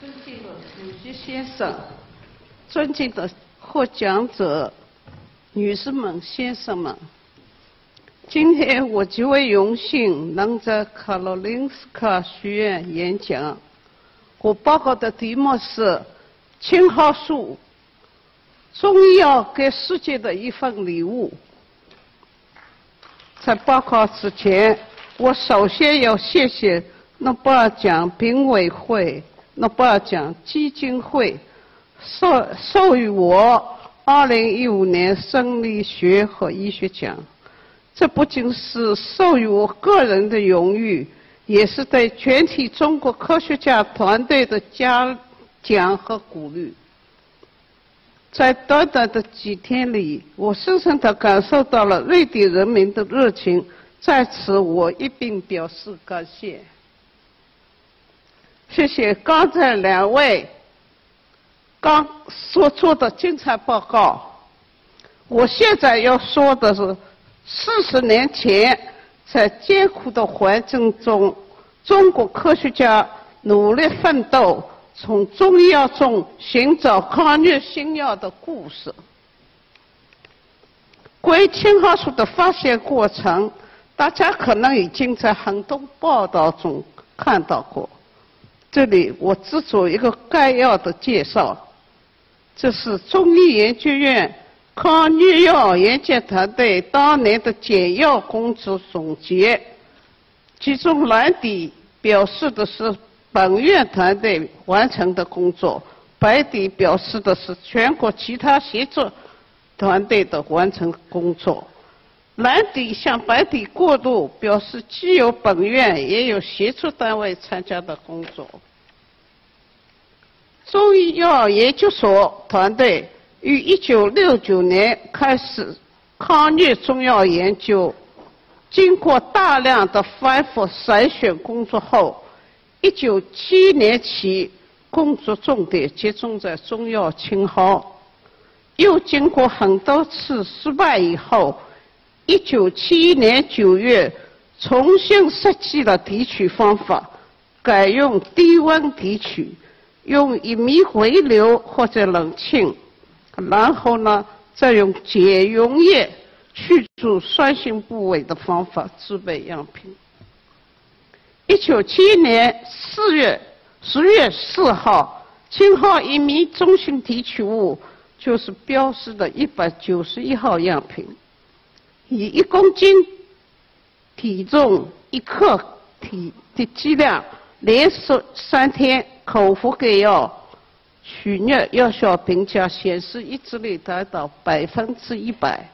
尊敬的主席先生，尊敬的获奖者、女士们、先生们，今天我极为荣幸能在卡罗林斯卡学院演讲。我报告的题目是青蒿素，中医药给世界的一份礼物。在报告之前，我首先要谢谢诺贝尔奖评委会。诺贝尔奖基金会授授予我2015年生理学和医学奖，这不仅是授予我个人的荣誉，也是对全体中国科学家团队的嘉奖和鼓励。在短短的几天里，我深深地感受到了瑞典人民的热情，在此我一并表示感谢。谢谢刚才两位刚所做的精彩报告。我现在要说的是，四十年前在艰苦的环境中，中国科学家努力奋斗，从中药中寻找抗疟新药的故事。关于青蒿素的发现过程，大家可能已经在很多报道中看到过。这里我只做一个概要的介绍。这是中医研究院抗疟药研究团队当年的简要工作总结，其中蓝底表示的是本院团队完成的工作，白底表示的是全国其他协作团队的完成工作。蓝底向白底过渡，表示既有本院，也有协助单位参加的工作。中医药研究所团队于1969年开始抗疟中药研究，经过大量的反复筛选工作后，1971年起工作重点集中在中药青蒿，又经过很多次失败以后。一九七一年九月，重新设计了提取方法，改用低温提取，用乙醚回流或者冷浸，然后呢，再用解溶液去除酸性部位的方法制备样品。一九七一年四月十月四号，青蒿乙醚中性提取物就是标示的一百九十一号样品。以一公斤体重一克体的剂量，连续三天口服给药取疟药效评价显示抑制率达到百分之一百。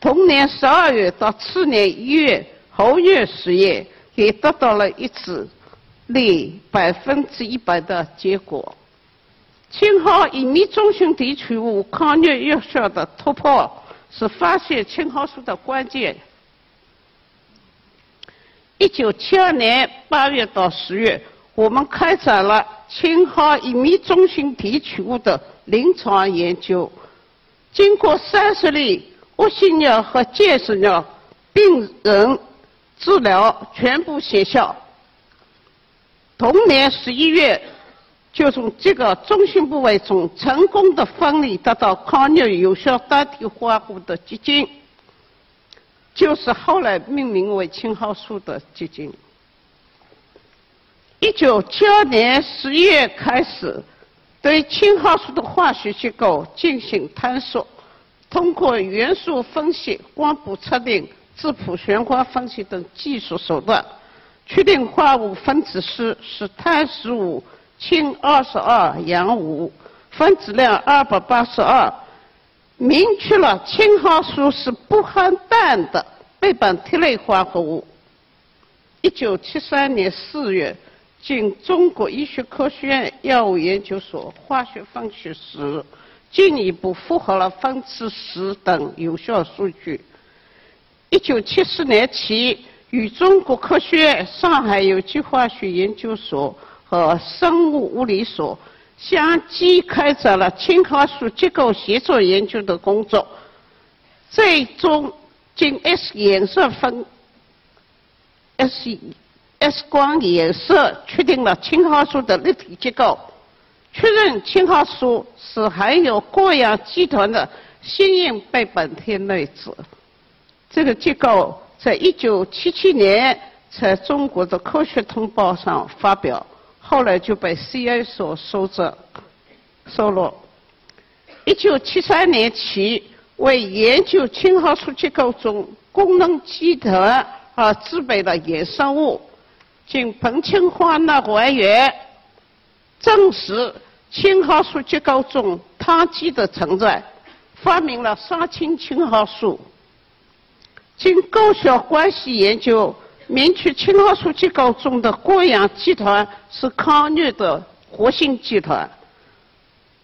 同年十二月到次年一月猴疟实验也得到了一致率百分之一百的结果。青蒿乙醚中性提取物抗疟药效的突破。是发现青蒿素的关键。一九七二年八月到十月，我们开展了青蒿乙醚中性提取物的临床研究。经过三十例恶性尿和结石尿病人治疗，全部显效。同年十一月。就从这个中心部位中成功的分离得到抗疟有效单体化合物的结晶，就是后来命名为青蒿素的结晶。一九七二年十一月开始，对青蒿素的化学结构进行探索，通过元素分析、光谱测定、质谱旋光分析等技术手段，确定化合物分子式是碳十五。氢二十二氧五，分子量二百八十二，明确了青蒿素是不含氮的倍苯萜类化合物。一九七三年四月，经中国医学科学院药物研究所化学分析时，进一步复核了分子式等有效数据。一九七四年起，与中国科学院上海有机化学研究所。和生物物理所相继开展了青蒿素结构协作研究的工作，最终经 S 衍射分 S S 光颜色确定了青蒿素的立体结构，确认青蒿素是含有过氧基团的新硬倍苯天类子。这个结构在1977年在中国的科学通报上发表，后来就被 CIA 所收着收录。1973年起，为研究青蒿素结构中功能基团而制备的衍生物，经彭清华那官员证实青蒿素结构中羰基的存在，发明了双氢青蒿素。经高效关系研究，明确青蒿素结构中的过氧基团是抗疟的活性基团。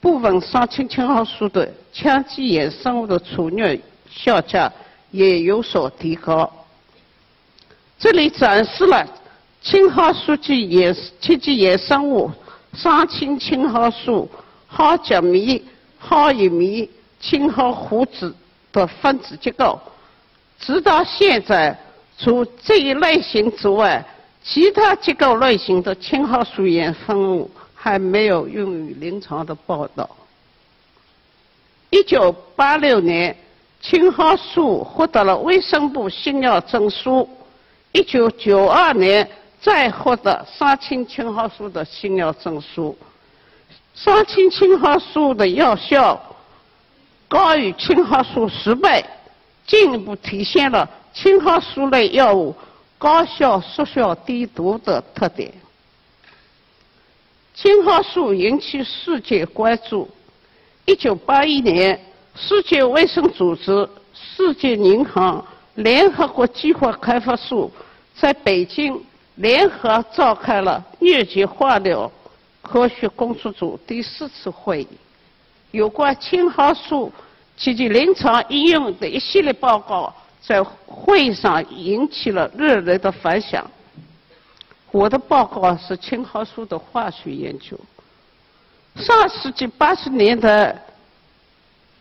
部分双氢青蒿素的羟基衍生物的除疟效价也有所提高。这里展示了青蒿素基衍羟基衍生物双氢青蒿素蒿甲醚、蒿乙醚、青蒿胡子的分子结构。直到现在，除这一类型之外，其他结构类型的青蒿素衍生物还没有用于临床的报道。一九八六年，青蒿素获得了卫生部新药证书。一九九二年，再获得双氢青蒿素的新药证书。双氢青蒿素的药效高于青蒿素十倍。进一步体现了青蒿素类药物高效速效低毒的特点。青蒿素引起世界关注。一九八一年，世界卫生组织、世界银行、联合国计划开发署在北京联合召开了疟疾化疗科学工作组第四次会议，有关青蒿素及。其临床应用的一系列报告在会上引起了热烈的反响。我的报告是青蒿素的化学研究。上世纪八十年代，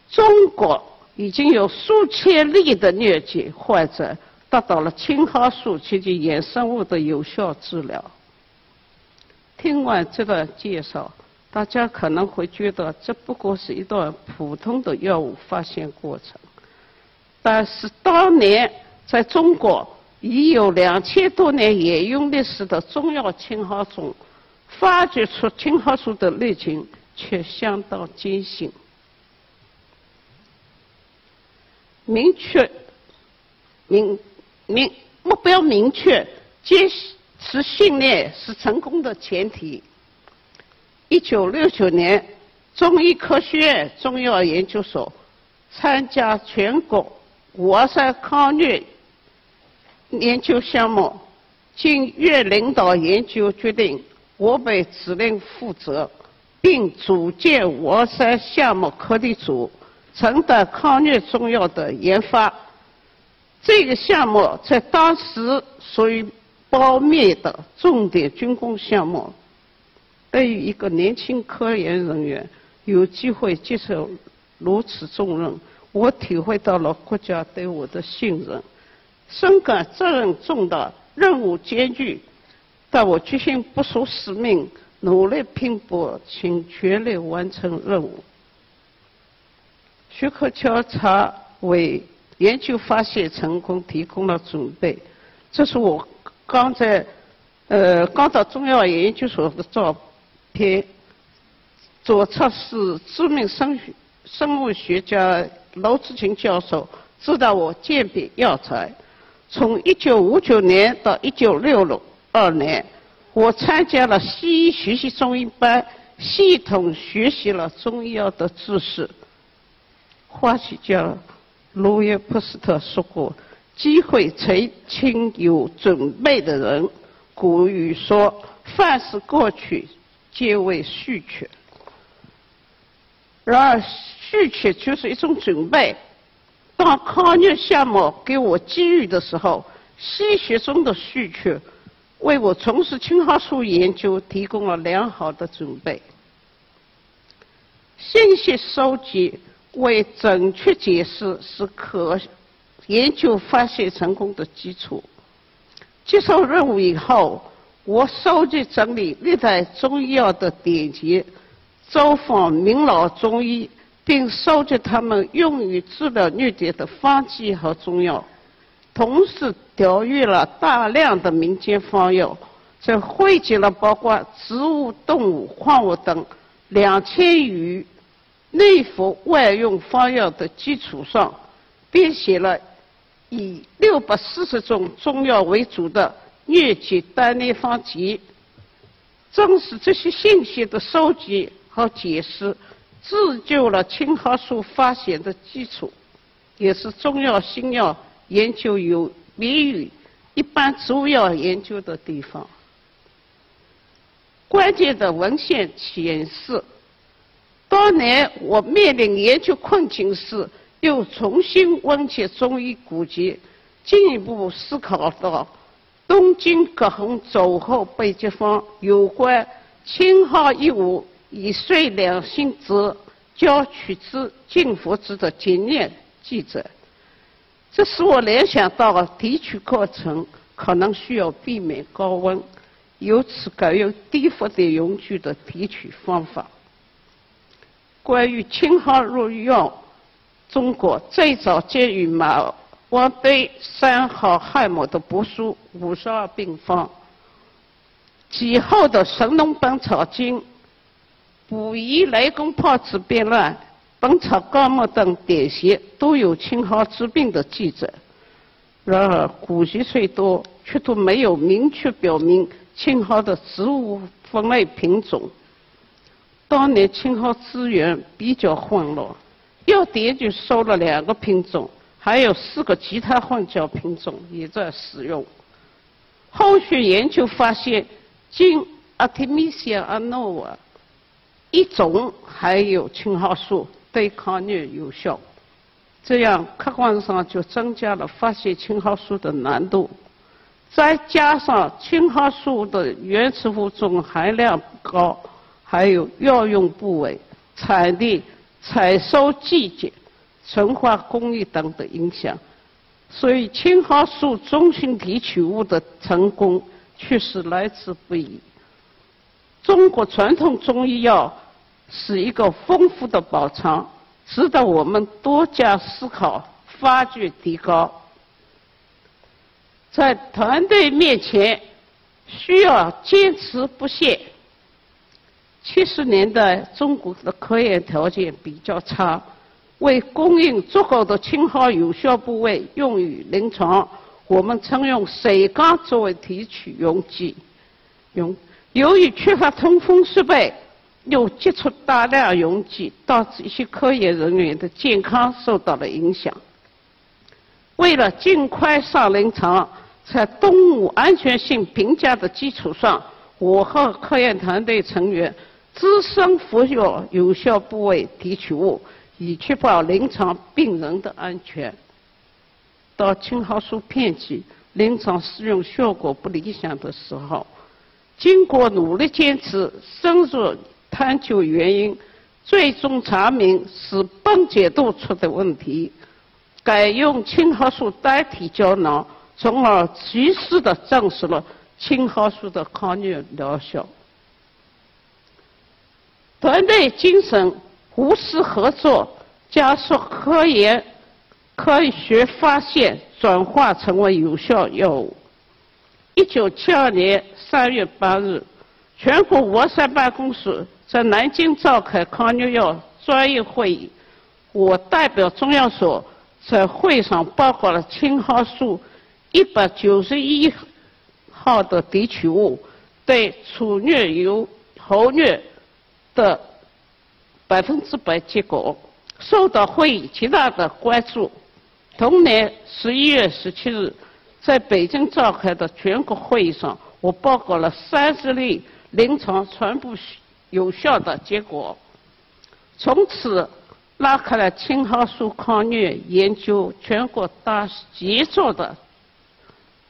中国已经有数千例的疟疾患者得到了青蒿素及其衍生物的有效治疗。听完这段介绍。大家可能会觉得这不过是一段普通的药物发现过程，但是当年在中国已有两千多年沿用历史的中药青蒿中，发掘出青蒿素的历程却相当艰辛。明确明明目标明确，坚持训练是成功的前提。一九六九年，中医科学院中药研究所参加全国五二三抗疟研究项目，经院领导研究决定，我被指令负责，并组建五二三项目课题组，承担抗疟中药的研发。这个项目在当时属于保密的重点军工项目。对于一个年轻科研人员有机会接受如此重任，我体会到了国家对我的信任，深感责任重大、任务艰巨，但我决心不辱使命，努力拼搏，请全力完成任务。学科调查为研究发现成功提供了准备，这是我刚在呃刚到中药研究所的照。片，左侧是知名生生物学家娄志勤教授指导我鉴别药材。从1959年到1962年，我参加了西医学习中医班，系统学习了中医药的知识。化学家路易普斯特说过：“机会垂青有准备的人。”古语说：“凡是过去。”皆为序曲。然而，续缺就是一种准备。当抗疟项目给我机遇的时候，西学中的续缺为我从事青蒿素研究提供了良好的准备。信息收集为准确解释是可研究发现成功的基础。接受任务以后，我收集整理历代中医药的典籍，走访名老中医，并收集他们用于治疗疟疾的方剂和中药，同时调阅了大量的民间方药，在汇集了包括植物、动物、矿物等两千余内服外用方药的基础上，编写了以六百四十种中药为主的疟疾单列方集。正是这些信息的收集和解释，铸就了青蒿素发现的基础，也是中药新药研究有别于一般植物药研究的地方。关键的文献显示。当年我面临研究困境时，又重新温习中医古籍，进一步思考到东京葛洪走后备急方有关青蒿一物以遂两心之交取之进服之的经验记载，这使我联想到提取过程可能需要避免高温，由此改用低伏的用具的提取方法。关于青蒿入药，中国最早见于马王堆三号汉墓的帛书《五十二病方》，其后的《神农本草经》、《溥仪雷公炮制变乱》、《本草纲目》等典籍都有青蒿治病的记载。然而，古籍虽多，却都没有明确表明青蒿的植物分类品种。当年青蒿资源比较混乱，药典就收了两个品种，还有四个其他混交品种也在使用。后续研究发现，仅 Artemisia annua 一种还有青蒿素对抗疟有效，这样客观上就增加了发现青蒿素的难度。再加上青蒿素的原始物种含量高。还有药用部位、产地、采收季节、存化工艺等的影响，所以青蒿素中性提取物的成功确实来之不易。中国传统中医药是一个丰富的宝藏，值得我们多加思考、发掘、提高。在团队面前，需要坚持不懈。七十年代，中国的科研条件比较差，为供应足够的青蒿有效部位用于临床，我们曾用水缸作为提取用剂。用由于缺乏通风设备，又接触大量溶剂，导致一些科研人员的健康受到了影响。为了尽快上临床，在动物安全性评价的基础上，我和科研团队成员。自身服用有效部位提取物，以确保临床病人的安全。到青蒿素片剂临床使用效果不理想的时候，经过努力坚持、深入探究原因，最终查明是泵解度出的问题，改用青蒿素代替胶囊，从而及时的证实了青蒿素的抗疟疗效。团队精神，无私合作，加速科研、科学发现转化成为有效药物。一九七二年三月八日，全国沃山办公室在南京召开抗疟药专业会议，我代表中药所在会上报告了青蒿素一百九十一号的提取物对鼠疟有猴疟。的百分之百结果受到会议极大的关注。同年十一月十七日，在北京召开的全国会议上，我报告了三十例临床传播有效的结果，从此拉开了青蒿素抗疟研究全国大杰作的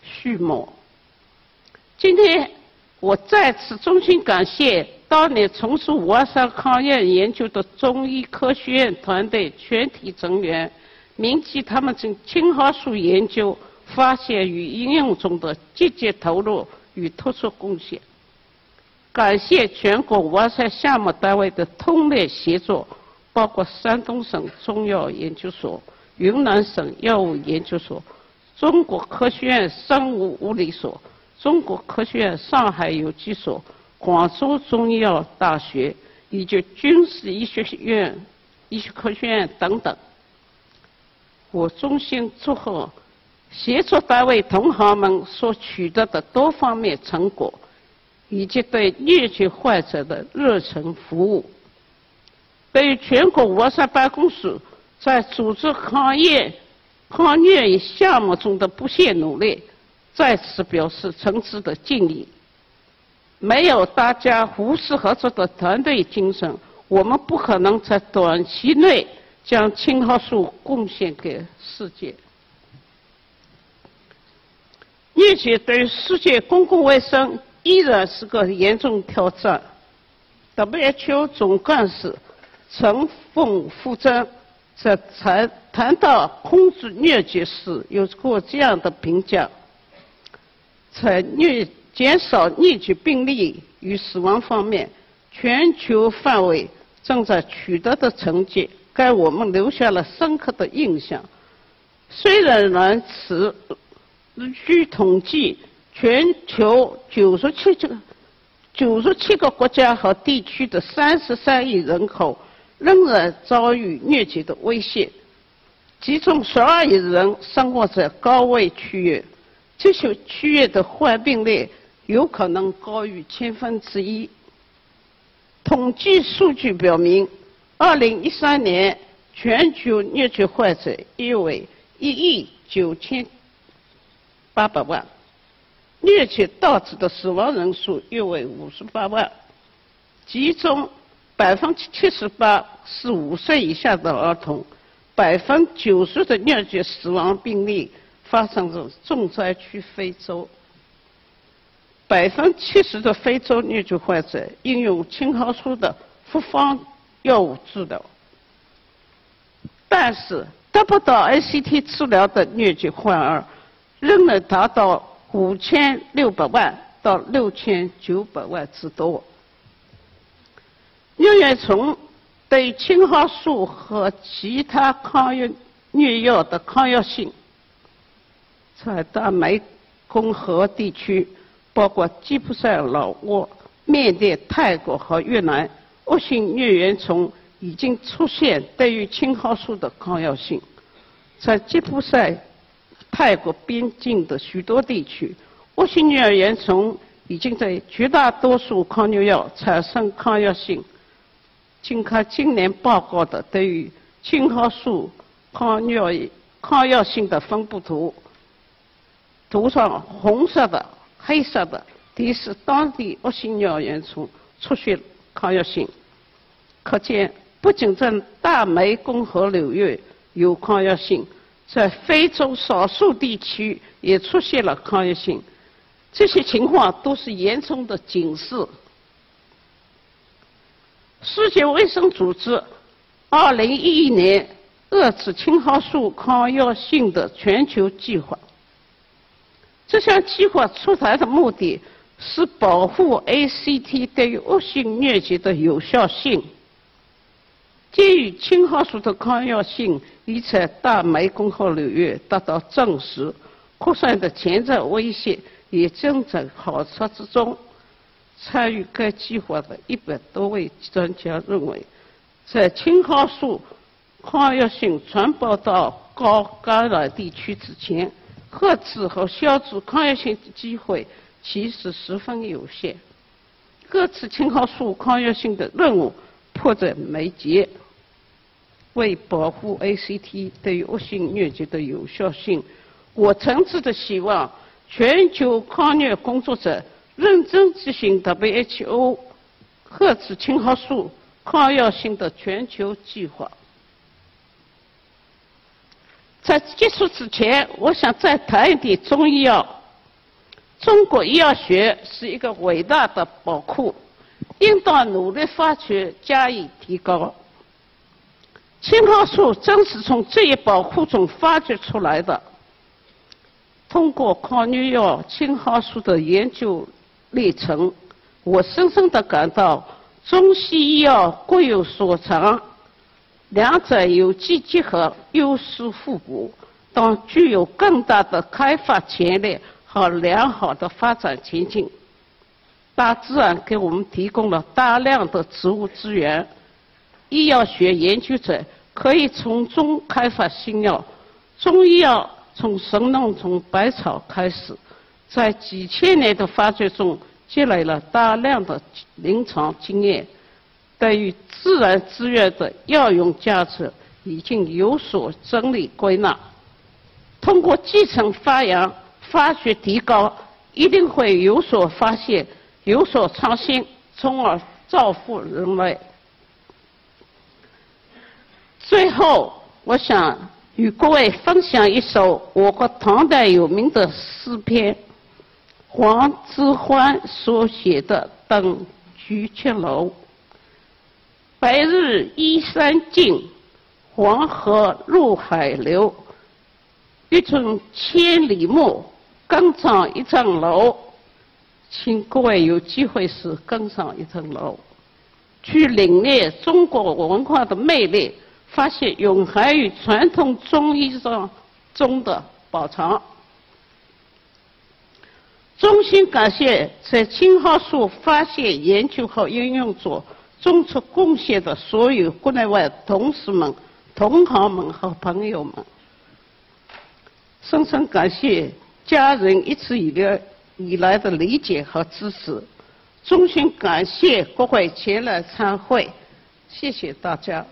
序幕。今天我再次衷心感谢。当年从事武山抗疟研究的中医科学院团队全体成员，铭记他们从青蒿素研究发现与应用中的积极投入与突出贡献。感谢全国哇塞项目单位的通力协作，包括山东省中药研究所、云南省药物研究所、中国科学院生物物理所、中国科学院上海有机所、广州中医药大学以及军事医学院、医学科学院等等。我衷心祝贺协作单位同行们所取得的多方面成果。以及对疟疾患者的热忱服务，对于全国沃山办公室在组织抗疫、抗疟项目中的不懈努力，再次表示诚挚的敬意。没有大家无私合作的团队精神，我们不可能在短期内将青蒿素贡献给世界。疟疾对世界公共卫生。依然是个严重挑战。WHO 总干事陈凤富珍在谈谈到控制疟疾时，有过这样的评价：在疟减少疟疾病例与死亡方面，全球范围正在取得的成绩，给我们留下了深刻的印象。虽然如此，据统计。全球九十七个、九十七个国家和地区的三十三亿人口仍然遭遇疟疾的威胁，其中十二亿人生活在高危区域，这些区域的患病率有可能高于千分之一。统计数据表明，二零一三年全球疟疾患者约为一亿九千八百万。疟疾导致的死亡人数约为五十八万，其中百分之七十八是五岁以下的儿童，百分之九十的疟疾死亡病例发生在重灾区非洲，百分之七十的非洲疟疾患者应用青蒿素的复方药物治疗，但是得不到 ACT 治疗的疟疾患儿仍能达到。五千六百万到六千九百万之多。疟原虫对青蒿素和其他抗疟疟药的抗药性，在大湄公河地区，包括吉普赛、老挝、缅甸、泰国和越南，恶性疟原虫已经出现对于青蒿素的抗药性，在吉普赛。泰国边境的许多地区，恶性疟原虫已经在绝大多数抗疟药产生抗药性。经看今年报告的对于青蒿素抗疟抗药性的分布图，图上红色的、黑色的，提示当地恶性疟原虫出现抗药性。可见，不仅在大湄公河流域有抗药性。在非洲少数地区也出现了抗药性，这些情况都是严重的警示。世界卫生组织2011年遏制青蒿素抗药性的全球计划，这项计划出台的目的是保护 ACT 对于恶性疟疾的有效性。鉴于青蒿素的抗药性已在大湄公河流域得到证实，扩散的潜在威胁也正在考察之中。参与该计划的一百多位专家认为，在青蒿素抗药性传播到高感染地区之前，遏制和消除抗药性的机会其实十分有限。遏制青蒿素抗药性的任务迫在眉睫。为保护 ACT 对于恶性疟疾的有效性，我诚挚的希望全球抗疟工作者认真执行 WHO 遏制青蒿素抗药性的全球计划。在结束之前，我想再谈一点中医药。中国医药学是一个伟大的宝库，应当努力发掘，加以提高。青蒿素正是从这一保护中发掘出来的。通过抗疟药青蒿素的研究历程，我深深地感到中西医药各有所长，两者有机结合，优势互补，当具有更大的开发潜力和良好的发展前景。大自然给我们提供了大量的植物资源，医药学研究者可以从中开发新药。中医药从神农从百草开始，在几千年的发掘中积累了大量的临床经验，对于自然资源的药用价值已经有所整理归纳。通过继承发扬、发掘提高，一定会有所发现、有所创新，从而造福人类。最后，我想。与各位分享一首我国唐代有名的诗篇，黄之欢所写的《登巨阙楼》。白日依山尽，黄河入海流。欲穷千里目，更上一层楼。请各位有机会时更上一层楼，去领略中国文化的魅力。发现永恒于传统中医上中的宝藏。衷心感谢在青蒿素发现、研究和应用中做出贡献的所有国内外同事们、同行们和朋友们。深深感谢家人一直以来以来的理解和支持。衷心感谢各位前来参会，谢谢大家。